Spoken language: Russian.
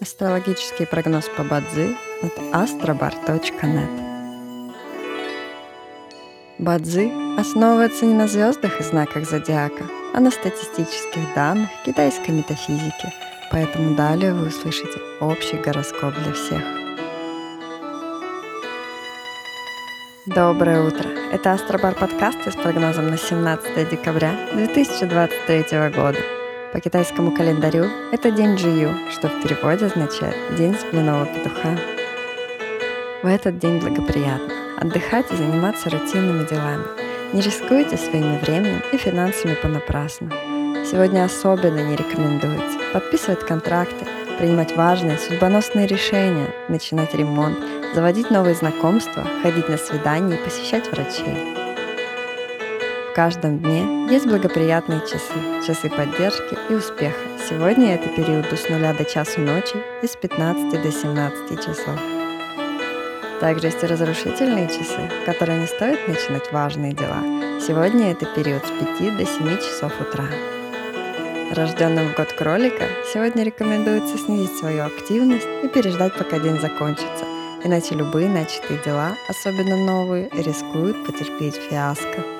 Астрологический прогноз по Бадзи от astrobar.net Бадзи основывается не на звездах и знаках зодиака, а на статистических данных китайской метафизики, поэтому далее вы услышите общий гороскоп для всех. Доброе утро! Это Астробар подкасты с прогнозом на 17 декабря 2023 года. По китайскому календарю это день Джию, что в переводе означает «день земляного петуха». В этот день благоприятно отдыхать и заниматься рутинными делами. Не рискуйте своими временем и финансами понапрасну. Сегодня особенно не рекомендуется подписывать контракты, принимать важные судьбоносные решения, начинать ремонт, заводить новые знакомства, ходить на свидания и посещать врачей. Каждом дне есть благоприятные часы, часы поддержки и успеха. Сегодня это период с нуля до часу ночи и с 15 до 17 часов. Также есть и разрушительные часы, в которые не стоит начинать важные дела. Сегодня это период с 5 до 7 часов утра. Рожденным в год кролика сегодня рекомендуется снизить свою активность и переждать, пока день закончится, иначе любые начатые дела, особенно новые, рискуют потерпеть фиаско.